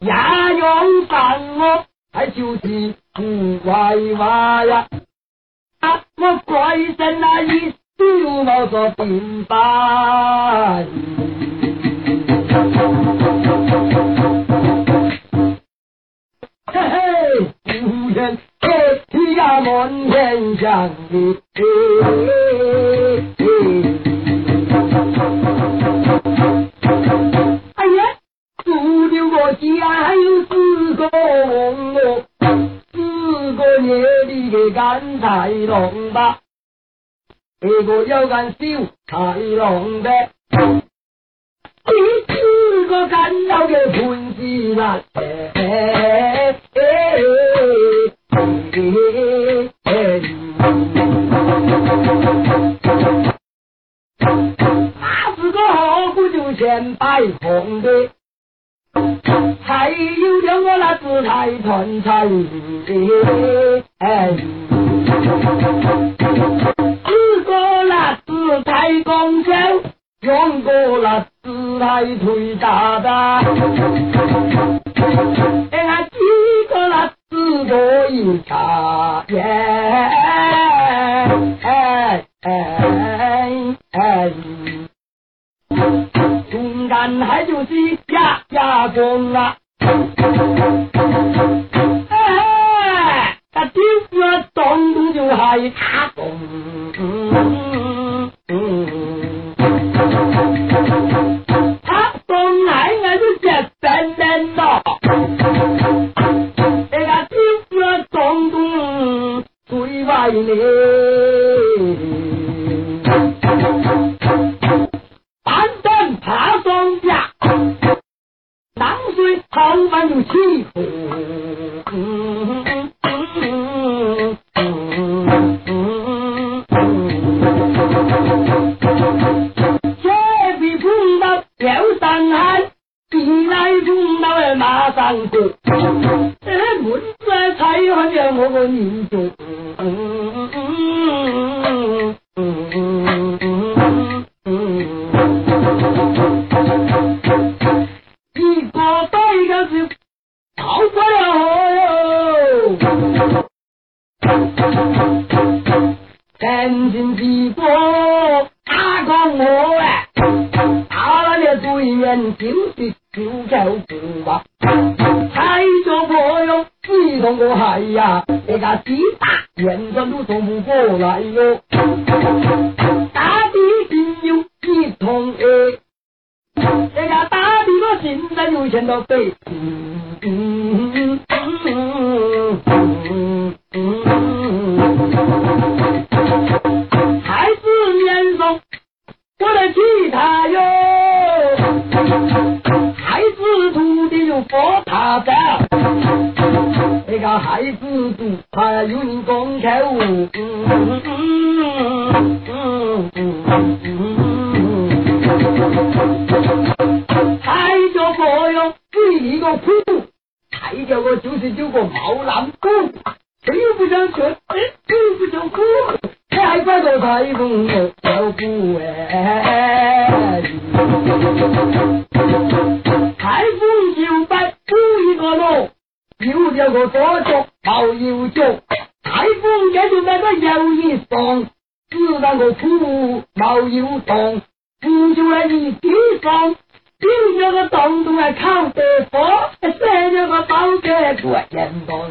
呀用上我，还就是不怪娃呀。啊，我怪神那一手毛说平白。嘿嘿，无人黑呀门前响的。我家还有四个我，四个夜里的干菜农吧，一个要干小菜农的。第四个干到的盆子那哎那是个好不就先摆红的，还有两个那紫菜团菜，哎，四个那紫菜公交，用过那紫菜推大的，哎呀，几个那紫多一茶耶，哎哎哎，中间还就是呀呀公啊，哎，他丢了东东就还他。碰到哎马上过。哎，门在才好像我个民族。一个对一个是逃不了。赶紧几个打工我哎，打了的对面就是就叫不吧，踩着我哟，你同我嗨呀，那个鸡打远转都送不过来哟，打的心有一同哎。这个大地我现在就想到北。嗯嗯个孩子读他有人公口。抬着佛哟，第一个苦，抬着个九十九个毛南狗，谁又不想吃，谁又不想苦，还怪着台风我小苦哎。有个左脚毛右脚，台风也就那个摇一双，只那个苦毛又动。不就来一地方，顶着个东东来靠北方，塞着个包在过严冬。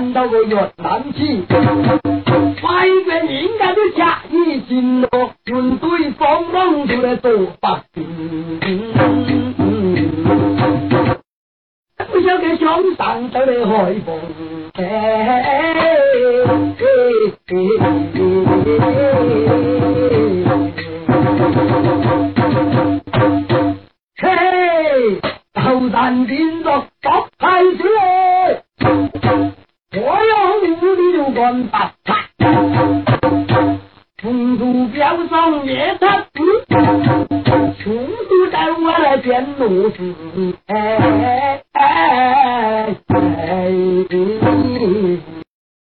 间就谈到个越南去。外边应该都下一斤咯，用对方弄出来做白饼。龙上走的海风嘿，头山变作八太子，我要五里六关八太，风度标上夜他子，穷途在我来见罗子，哎。